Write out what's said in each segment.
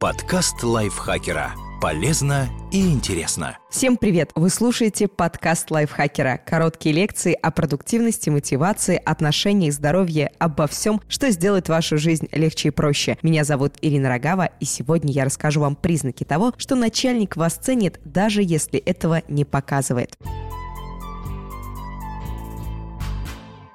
Подкаст лайфхакера. Полезно и интересно. Всем привет! Вы слушаете подкаст лайфхакера. Короткие лекции о продуктивности, мотивации, отношениях, здоровье, обо всем, что сделает вашу жизнь легче и проще. Меня зовут Ирина Рогава, и сегодня я расскажу вам признаки того, что начальник вас ценит, даже если этого не показывает.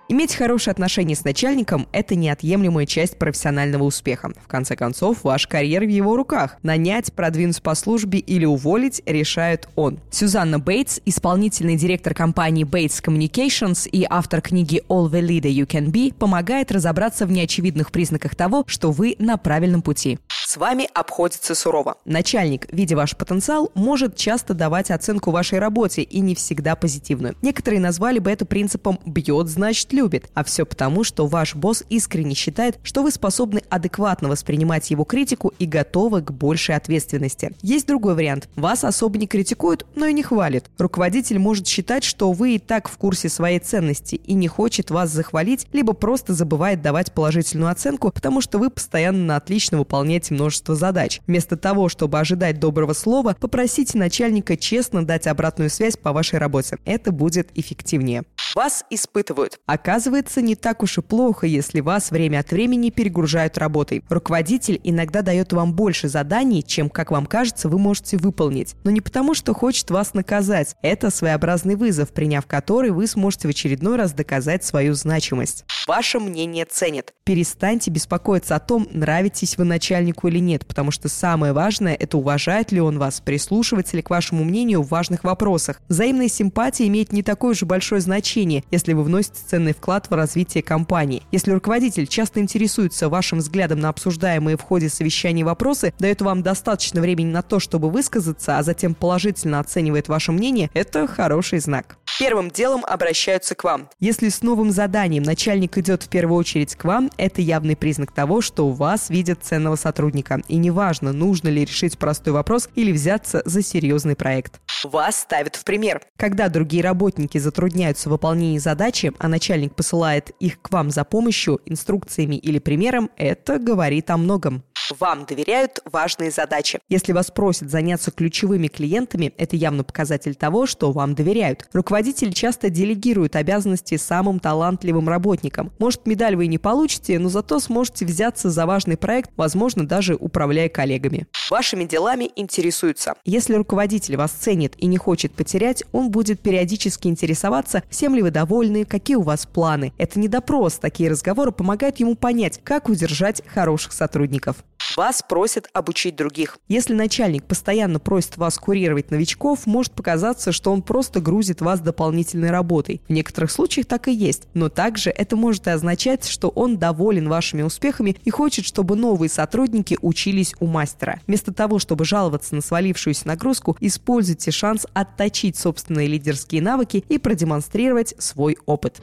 Иметь хорошие отношения с начальником – это неотъемлемая часть профессионального успеха. В конце концов, ваш карьера в его руках. Нанять, продвинуть по службе или уволить решает он. Сюзанна Бейтс, исполнительный директор компании Bates Communications и автор книги All the Leader You Can Be, помогает разобраться в неочевидных признаках того, что вы на правильном пути. С вами обходится сурово. Начальник, видя ваш потенциал, может часто давать оценку вашей работе и не всегда позитивную. Некоторые назвали бы это принципом «бьет, значит любит», а все потому, что ваш босс искренне считает, что вы способны адекватно воспринимать его критику и готовы к большей ответственности. Есть другой вариант. Вас особо не критикуют, но и не хвалят. Руководитель может считать, что вы и так в курсе своей ценности и не хочет вас захвалить, либо просто забывает давать положительную оценку, потому что вы постоянно отлично выполняете множество задач. Вместо того, чтобы ожидать доброго слова, попросите начальника честно дать обратную связь по вашей работе. Это будет эффективнее. Вас испытывают. Оказывается, не так уж и плохо, если вас время от времени перегружают работой. Руководитель иногда дает вам больше заданий, чем, как вам кажется, вы можете выполнить. Но не потому, что хочет вас наказать. Это своеобразный вызов, приняв который вы сможете в очередной раз доказать свою значимость. Ваше мнение ценят. Перестаньте беспокоиться о том, нравитесь вы начальнику или нет, потому что самое важное – это уважает ли он вас, прислушивается ли к вашему мнению в важных вопросах. Взаимная симпатия имеет не такое же большое значение, если вы вносите ценный вклад в развитие компании. Если руководитель часто интересуется вашим взглядом на обсуждаемые в ходе совещаний вопросы, дает вам достаточно времени на то, чтобы высказаться, а затем положительно оценивает ваше мнение, это хороший знак. Первым делом обращаются к вам. Если с новым заданием начальник идет в первую очередь к вам, это явный признак того, что у вас видят ценного сотрудника. И неважно, нужно ли решить простой вопрос или взяться за серьезный проект. Вас ставят в пример. Когда другие работники затрудняются в выполнении задачи, а начальник посылает их к вам за помощью, инструкциями или примером, это говорит о многом. Вам доверяют важные задачи. Если вас просят заняться ключевыми клиентами, это явно показатель того, что вам доверяют. Руководитель часто делегирует обязанности самым талантливым работникам. Может, медаль вы и не получите, но зато сможете взяться за важный проект, возможно, даже управляя коллегами. Вашими делами интересуются. Если руководитель вас ценит и не хочет потерять, он будет периодически интересоваться, всем ли вы довольны, какие у вас планы. Это не допрос, такие разговоры помогают ему понять, как удержать хороших сотрудников. Вас просят обучить других. Если начальник постоянно просит вас курировать новичков, может показаться, что он просто грузит вас дополнительной работой. В некоторых случаях так и есть. Но также это может и означать, что он доволен вашими успехами и хочет, чтобы новые сотрудники учились у мастера. Вместо того, чтобы жаловаться на свалившуюся нагрузку, используйте шанс отточить собственные лидерские навыки и продемонстрировать свой опыт.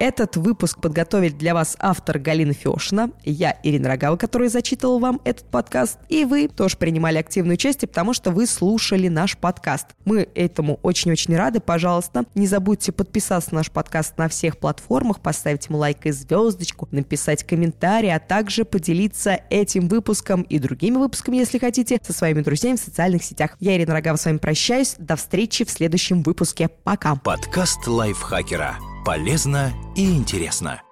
Этот выпуск подготовили для вас автор Галина Фешина, я Ирина Рогава, которая зачитывала вам этот подкаст, и вы тоже принимали активное участие, потому что вы слушали наш подкаст. Мы этому очень-очень рады. Пожалуйста, не забудьте подписаться на наш подкаст на всех платформах, поставить ему лайк и звездочку, написать комментарий, а также поделиться этим выпуском и другими выпусками, если хотите, со своими друзьями в социальных сетях. Я Ирина Рогава с вами прощаюсь. До встречи в следующем выпуске. Пока. Подкаст лайфхакера полезно и интересно.